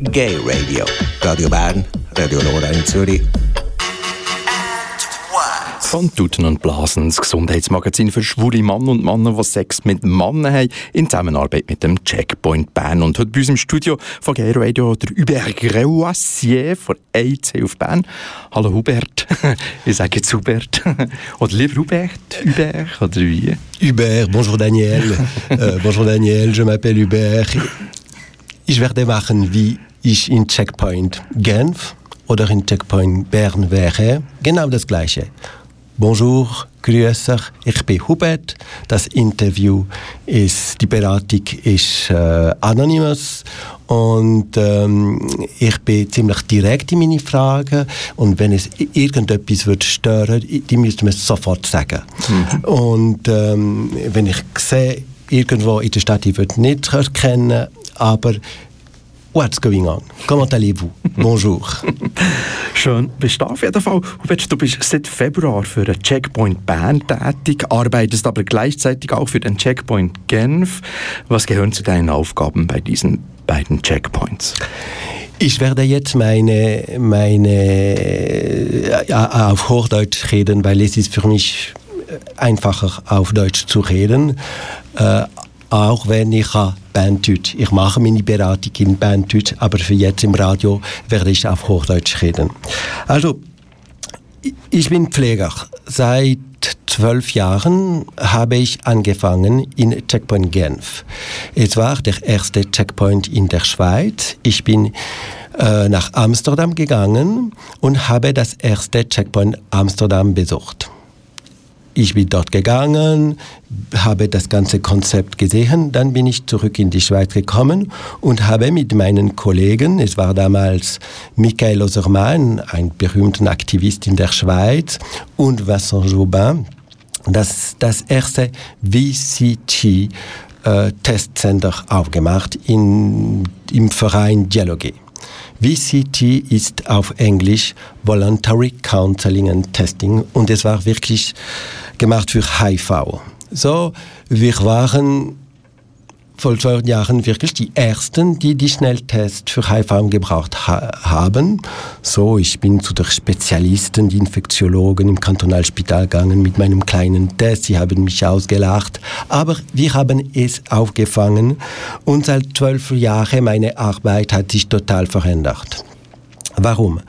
Gay Radio. Radio Bern, Radio Lora in Zürich. Von Tuten und Blasen, das Gesundheitsmagazin für schwule Männer und Männer, die Sex mit Männern haben, in Zusammenarbeit mit dem Checkpoint Bern. Und heute bei uns im Studio von Gay Radio der Hubert Greuassier von EIC auf Bern. Hallo Hubert. ich sage jetzt Hubert. oder lieber Hubert, Hubert, oder wie? Hubert, bonjour Daniel. äh, bonjour Daniel, je m'appelle Hubert. Ich werde machen, wie ich in Checkpoint Genf oder in Checkpoint Bern wäre. Genau das Gleiche. Bonjour, grüß euch, ich bin Hubert. Das Interview ist, die Beratung ist äh, anonymous und ähm, ich bin ziemlich direkt in meine Fragen und wenn es irgendetwas wird stören, die müsste man sofort sagen. Mhm. Und ähm, wenn ich sehe, irgendwo in der Stadt, ich würde nicht erkennen, aber What's going on? Comment allez-vous? Bonjour. Schön, bist du auf jeden Fall. Hubert, du bist seit Februar für den Checkpoint Bern tätig, arbeitest aber gleichzeitig auch für den Checkpoint Genf. Was gehören zu deinen Aufgaben bei diesen beiden Checkpoints? Ich werde jetzt meine, meine ja, auf Hochdeutsch reden, weil es ist für mich einfacher auf Deutsch zu reden. Äh, auch wenn ich Banddeutsch. Ich mache meine Beratung in Banddeutsch, aber für jetzt im Radio werde ich auf Hochdeutsch reden. Also, ich bin Pfleger. Seit zwölf Jahren habe ich angefangen in Checkpoint Genf. Es war der erste Checkpoint in der Schweiz. Ich bin äh, nach Amsterdam gegangen und habe das erste Checkpoint Amsterdam besucht. Ich bin dort gegangen, habe das ganze Konzept gesehen, dann bin ich zurück in die Schweiz gekommen und habe mit meinen Kollegen, es war damals Michael Osermann, ein berühmter Aktivist in der Schweiz, und Vincent Jobin, das, das erste VCT äh, aufgemacht in, im Verein Dialogue. VCT ist auf Englisch Voluntary Counseling and Testing und es war wirklich gemacht für HIV. So, wir waren vor zwei Jahren wirklich die Ersten, die die Schnelltests für HIV gebraucht ha haben. So, ich bin zu der Spezialisten, die Infektiologen im Kantonalspital gegangen mit meinem kleinen Test. Sie haben mich ausgelacht. Aber wir haben es aufgefangen und seit zwölf Jahren meine Arbeit hat sich total verändert. Warum?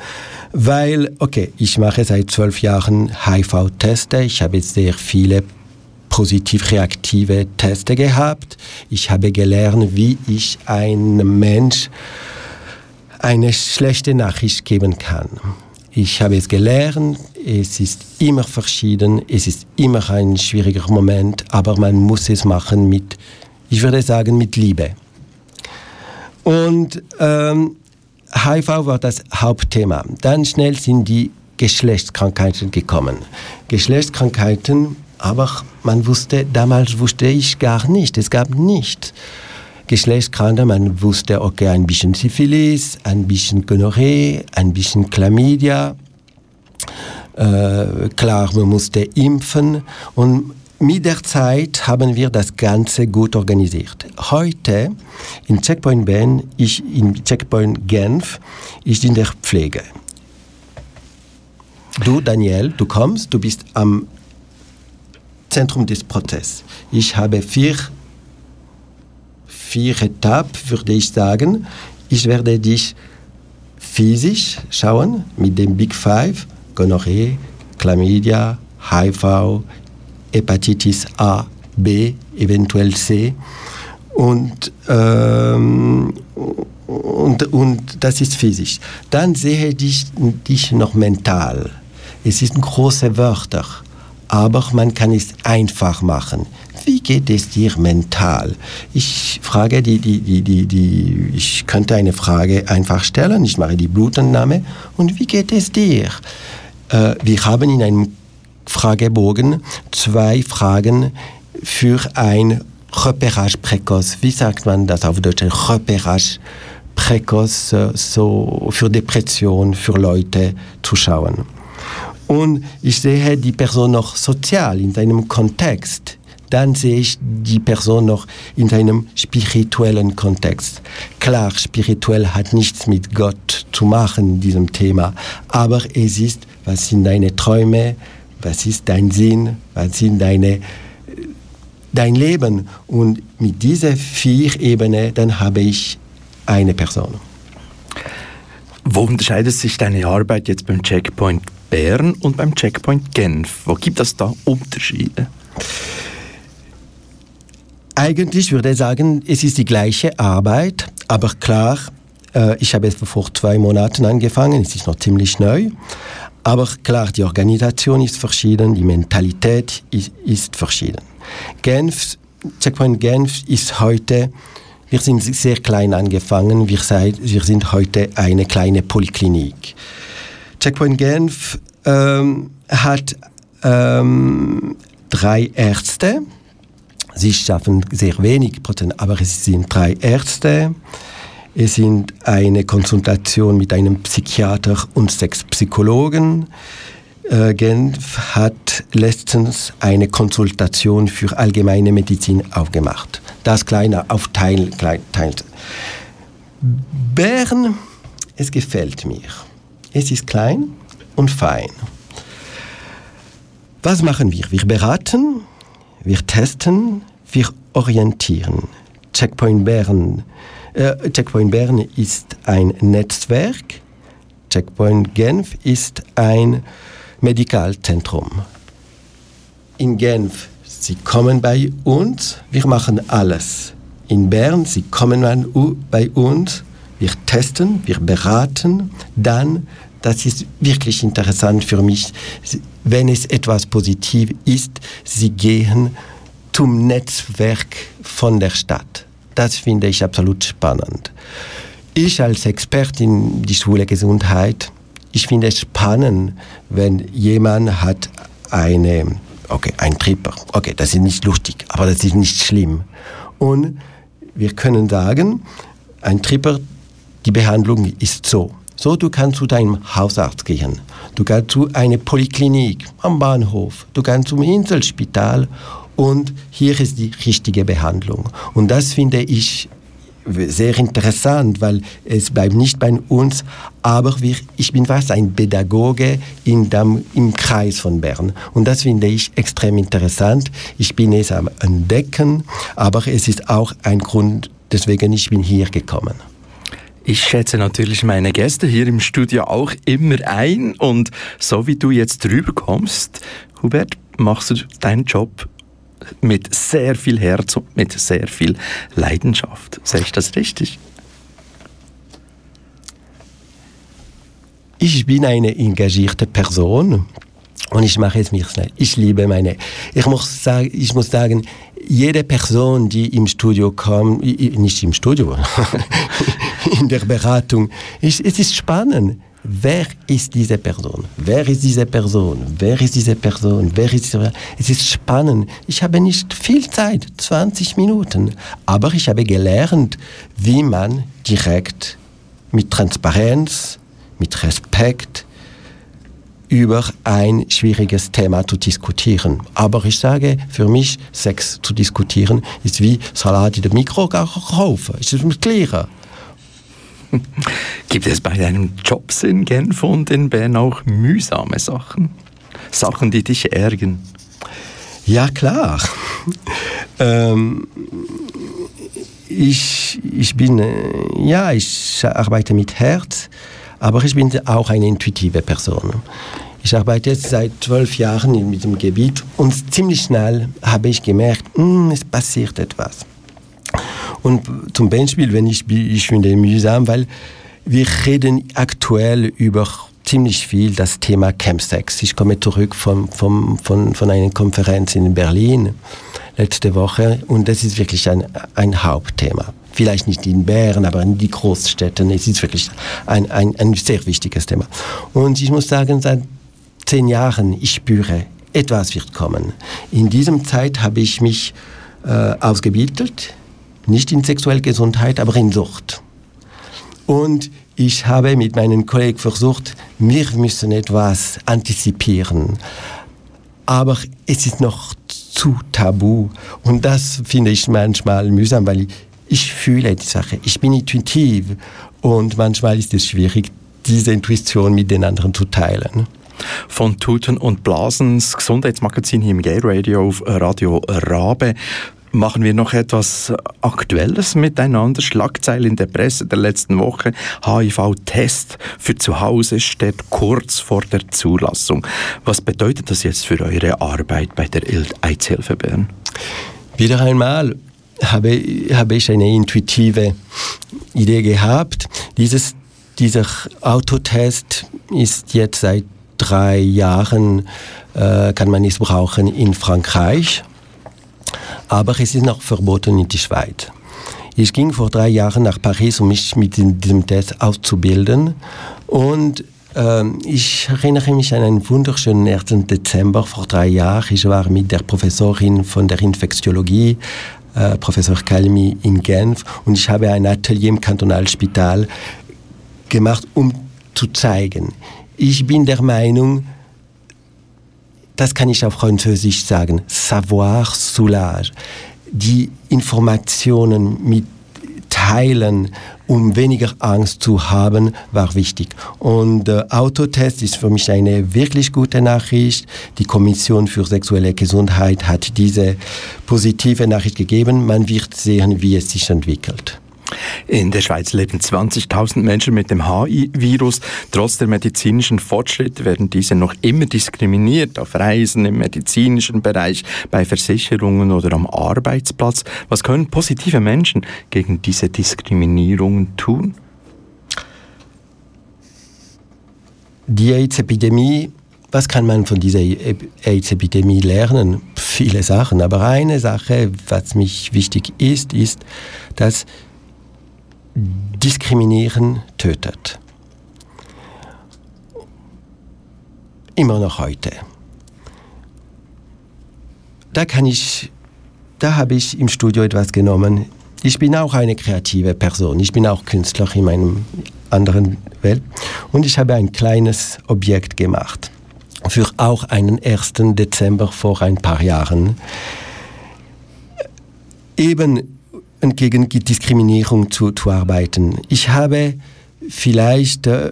Weil, okay, ich mache seit zwölf Jahren HIV-Teste. Ich habe sehr viele positiv-reaktive Teste gehabt. Ich habe gelernt, wie ich einem Mensch eine schlechte Nachricht geben kann. Ich habe es gelernt, es ist immer verschieden, es ist immer ein schwieriger Moment, aber man muss es machen mit, ich würde sagen, mit Liebe. Und ähm, HIV war das Hauptthema. Dann schnell sind die Geschlechtskrankheiten gekommen. Geschlechtskrankheiten aber man wusste, damals wusste ich gar nicht, es gab nicht Geschlechtskrankheiten, man wusste, okay, ein bisschen Syphilis, ein bisschen Gonorrhoe, ein bisschen Chlamydia. Äh, klar, man musste impfen und mit der Zeit haben wir das Ganze gut organisiert. Heute in Checkpoint Ben, ich in Checkpoint Genf, ich in der Pflege. Du, Daniel, du kommst, du bist am Zentrum des Prozesses. Ich habe vier, vier Etappen, würde ich sagen. Ich werde dich physisch schauen mit dem Big Five, Gonorrhoe, Chlamydia, HIV, Hepatitis A, B, eventuell C. Und, ähm, und, und das ist physisch. Dann sehe ich dich noch mental. Es sind große Wörter aber man kann es einfach machen. Wie geht es dir mental? Ich frage die, die, die, die, die, ich könnte eine Frage einfach stellen. Ich mache die Blutentnahme. Und wie geht es dir? Äh, wir haben in einem Fragebogen zwei Fragen für ein Repérage précoce. Wie sagt man das auf Deutsch? Repérage précoce, so für Depression, für Leute zu schauen. Und ich sehe die Person noch sozial in seinem Kontext. dann sehe ich die Person noch in einem spirituellen Kontext. Klar, spirituell hat nichts mit Gott zu machen in diesem Thema, aber es ist, was sind deine Träume, was ist dein Sinn, was sind deine dein Leben und mit dieser vier Ebenen dann habe ich eine Person. Wo unterscheidet sich deine Arbeit jetzt beim Checkpoint Bern und beim Checkpoint Genf? Wo gibt es da Unterschiede? Eigentlich würde ich sagen, es ist die gleiche Arbeit, aber klar, äh, ich habe es vor zwei Monaten angefangen, es ist noch ziemlich neu. Aber klar, die Organisation ist verschieden, die Mentalität ist, ist verschieden. Genf, Checkpoint Genf ist heute, wir sind sehr klein angefangen, wir, sei, wir sind heute eine kleine Polyklinik. Checkpoint Genf ähm, hat ähm, drei Ärzte, Sie schaffen sehr wenig Prozent, aber es sind drei Ärzte. Es sind eine Konsultation mit einem Psychiater und sechs Psychologen. Äh, Genf hat letztens eine Konsultation für allgemeine Medizin aufgemacht. Das kleine auf Teil, Teil. Bern, es gefällt mir. Es ist klein und fein. Was machen wir? Wir beraten, wir testen, wir orientieren. Checkpoint Bern, äh, Checkpoint Bern ist ein Netzwerk. Checkpoint Genf ist ein Medikalzentrum. In Genf, Sie kommen bei uns, wir machen alles. In Bern, Sie kommen bei uns, wir testen, wir beraten, dann das ist wirklich interessant für mich, wenn es etwas positiv ist, sie gehen zum Netzwerk von der Stadt. Das finde ich absolut spannend. Ich als Experte in die schwule Gesundheit, ich finde es spannend, wenn jemand hat eine, okay, ein Tripper, okay, das ist nicht lustig, aber das ist nicht schlimm. Und wir können sagen, ein Tripper, die Behandlung ist so. So, du kannst zu deinem Hausarzt gehen. Du kannst zu einer Polyklinik am Bahnhof. Du kannst zum Inselspital und hier ist die richtige Behandlung. Und das finde ich sehr interessant, weil es bleibt nicht bei uns, aber wir, ich bin fast ein Pädagoge in dem, im Kreis von Bern. Und das finde ich extrem interessant. Ich bin es am Entdecken, aber es ist auch ein Grund, deswegen ich bin hier gekommen. Ich schätze natürlich meine Gäste hier im Studio auch immer ein und so wie du jetzt drüber kommst, Hubert, machst du deinen Job mit sehr viel Herz und mit sehr viel Leidenschaft. Sehe ich das richtig? Ich bin eine engagierte Person und ich mache es mir schnell. Ich liebe meine. Ich muss sagen, ich muss sagen, jede Person, die im Studio kommt, nicht im Studio, in der Beratung, es ist spannend. Wer ist diese Person? Wer ist diese Person? Wer ist diese Person? Wer ist diese Es ist spannend. Ich habe nicht viel Zeit, 20 Minuten, aber ich habe gelernt, wie man direkt mit Transparenz, mit Respekt über ein schwieriges Thema zu diskutieren. Aber ich sage, für mich Sex zu diskutieren ist wie Salat in der Mikrowelle Es ist klarer. Gibt es bei deinen Jobs in Genf und in Bern auch mühsame Sachen? Sachen, die dich ärgern? Ja, klar. ähm, ich, ich bin, äh, ja, ich arbeite mit Herz, aber ich bin auch eine intuitive Person. Ich arbeite jetzt seit zwölf Jahren in diesem Gebiet und ziemlich schnell habe ich gemerkt, mh, hm, es passiert etwas. Und zum Beispiel, wenn ich, ich finde mühsam, weil wir reden aktuell über ziemlich viel das Thema Campsex. Ich komme zurück von, von, von, von einer Konferenz in Berlin letzte Woche und das ist wirklich ein, ein Hauptthema. Vielleicht nicht in Bern, aber in die Großstädten. Es ist wirklich ein, ein, ein sehr wichtiges Thema. Und ich muss sagen, seit zehn Jahren, ich spüre, etwas wird kommen. In diesem Zeit habe ich mich äh, ausgebildet nicht in sexuelle Gesundheit, aber in Sucht. Und ich habe mit meinen Kollegen versucht, wir müssen etwas antizipieren. Aber es ist noch zu tabu. Und das finde ich manchmal mühsam, weil ich fühle die Sache. Ich bin intuitiv und manchmal ist es schwierig, diese Intuition mit den anderen zu teilen. Von Tuten und Blasen, das Gesundheitsmagazin hier im Gay Radio auf Radio Rabe machen wir noch etwas Aktuelles miteinander. Schlagzeile in der Presse der letzten Woche. HIV-Test für zu Hause steht kurz vor der Zulassung. Was bedeutet das jetzt für eure Arbeit bei der AIDS-Hilfe Bern? Wieder einmal habe, habe ich eine intuitive Idee gehabt. Dieses, dieser Autotest ist jetzt seit drei Jahren, äh, kann man es brauchen in Frankreich aber es ist noch verboten in die Schweiz. Ich ging vor drei Jahren nach Paris, um mich mit diesem Test auszubilden. Und äh, ich erinnere mich an einen wunderschönen 1. Dezember vor drei Jahren. Ich war mit der Professorin von der Infektiologie, äh, Professor Kalmi, in Genf. Und ich habe ein Atelier im Kantonalspital gemacht, um zu zeigen. Ich bin der Meinung, das kann ich auf Französisch sagen, savoir soulage, die Informationen mit teilen, um weniger Angst zu haben, war wichtig. Und äh, Autotest ist für mich eine wirklich gute Nachricht. Die Kommission für sexuelle Gesundheit hat diese positive Nachricht gegeben. Man wird sehen, wie es sich entwickelt. In der Schweiz leben 20.000 Menschen mit dem HIV-Virus. Trotz der medizinischen Fortschritte werden diese noch immer diskriminiert auf Reisen, im medizinischen Bereich, bei Versicherungen oder am Arbeitsplatz. Was können positive Menschen gegen diese Diskriminierungen tun? Die AIDS-Epidemie was kann man von dieser AIDS-Epidemie lernen? Viele Sachen. Aber eine Sache, was mich wichtig ist, ist, dass Diskriminieren tötet. Immer noch heute. Da kann ich, da habe ich im Studio etwas genommen. Ich bin auch eine kreative Person. Ich bin auch Künstler in meinem anderen Welt. Und ich habe ein kleines Objekt gemacht. Für auch einen 1. Dezember vor ein paar Jahren. Eben gegen Diskriminierung zu, zu arbeiten. Ich habe vielleicht äh,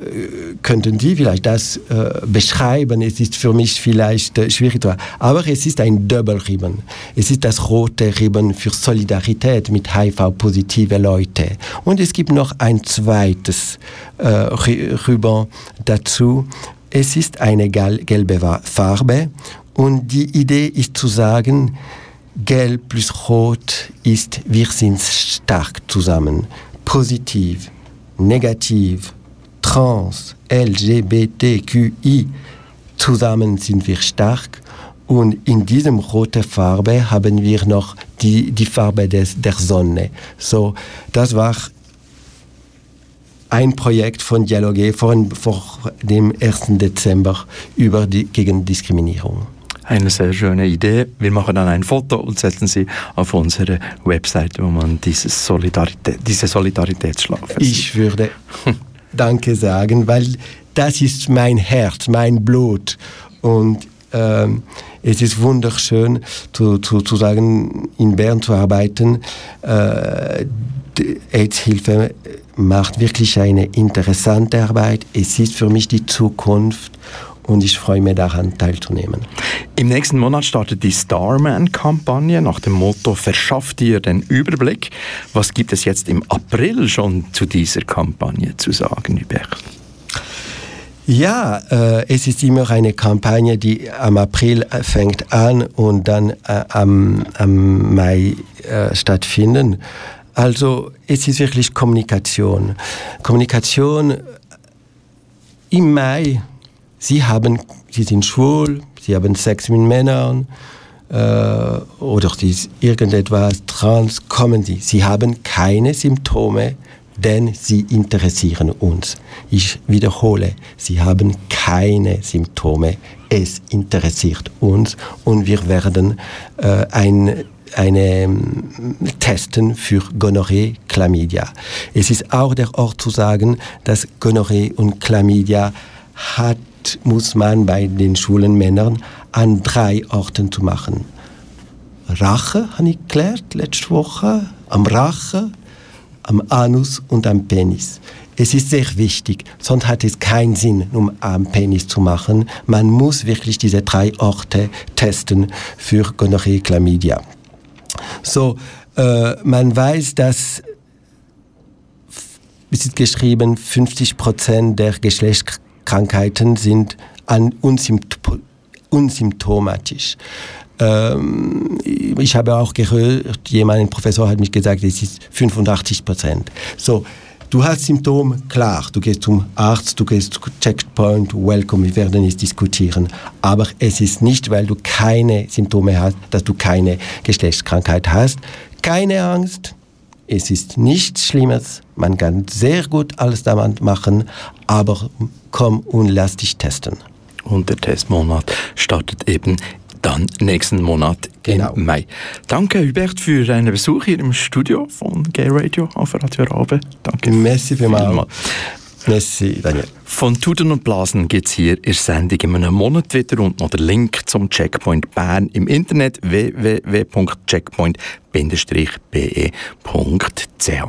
könnten Sie vielleicht das äh, beschreiben. Es ist für mich vielleicht äh, schwierig, aber es ist ein Doppelribbon. Es ist das rote Ribbon für Solidarität mit HIV-positive Leute. Und es gibt noch ein zweites äh, Ribbon dazu. Es ist eine gelbe Farbe und die Idee ist zu sagen, Gelb plus Rot ist, wir sind stark zusammen. Positiv, negativ, trans, LGBTQI, zusammen sind wir stark. Und in diesem roten Farbe haben wir noch die, die Farbe des, der Sonne. So, das war ein Projekt von Dialoge vor, vor dem 1. Dezember über die, gegen Diskriminierung. Eine sehr schöne Idee. Wir machen dann ein Foto und setzen sie auf unsere Webseite, wo man diese, Solidarität, diese Solidaritätsschlag Ich würde Danke sagen, weil das ist mein Herz, mein Blut. Und ähm, es ist wunderschön zu, zu, zu sagen, in Bern zu arbeiten. Äh, AIDS-Hilfe macht wirklich eine interessante Arbeit. Es ist für mich die Zukunft und ich freue mich daran teilzunehmen. Im nächsten Monat startet die Starman-Kampagne nach dem Motto Verschafft dir den Überblick. Was gibt es jetzt im April schon zu dieser Kampagne zu sagen, Hubert? Ja, äh, es ist immer eine Kampagne, die am April äh, fängt an und dann äh, am, am, Mai äh, stattfindet. Also es ist wirklich Kommunikation. Kommunikation im Mai Sie haben, Sie sind schwul, Sie haben Sex mit Männern äh, oder Sie irgendetwas trans, kommen Sie. Sie haben keine Symptome, denn sie interessieren uns. Ich wiederhole, Sie haben keine Symptome, es interessiert uns und wir werden äh, ein eine ähm, Testen für Gonorrhoe, Chlamydia. Es ist auch der Ort zu sagen, dass Gonorrhoe und Chlamydia hat, muss man bei den schwulen Männern an drei Orten zu machen. Rache, habe ich geklärt letzte Woche, am Rache, am Anus und am Penis. Es ist sehr wichtig, sonst hat es keinen Sinn, um am Penis zu machen. Man muss wirklich diese drei Orte testen für Gonorrhoe, Chlamydia. So, äh, man weiß, dass es ist geschrieben, 50 Prozent der Geschlechtskrankheiten sind an unsymptomatisch. Ähm, ich habe auch gehört, jemand, ein Professor hat mich gesagt, es ist 85 Prozent. So, du hast Symptome, klar, du gehst zum Arzt, du gehst zum Checkpoint, welcome, wir werden es diskutieren. Aber es ist nicht, weil du keine Symptome hast, dass du keine Geschlechtskrankheit hast. Keine Angst, es ist nichts Schlimmes, man kann sehr gut alles damit machen, aber komm und lass dich testen. Und der Testmonat startet eben dann nächsten Monat genau. im Mai. Danke Hubert für deinen Besuch hier im Studio von Gay Radio auf Radio Rabe. Danke. Merci vielmals. Merci, Daniel. Von Tuten und Blasen gibt es hier in Sendung in einem Monat wieder und noch den Link zum Checkpoint Bern im Internet www.checkpoint-be.ch.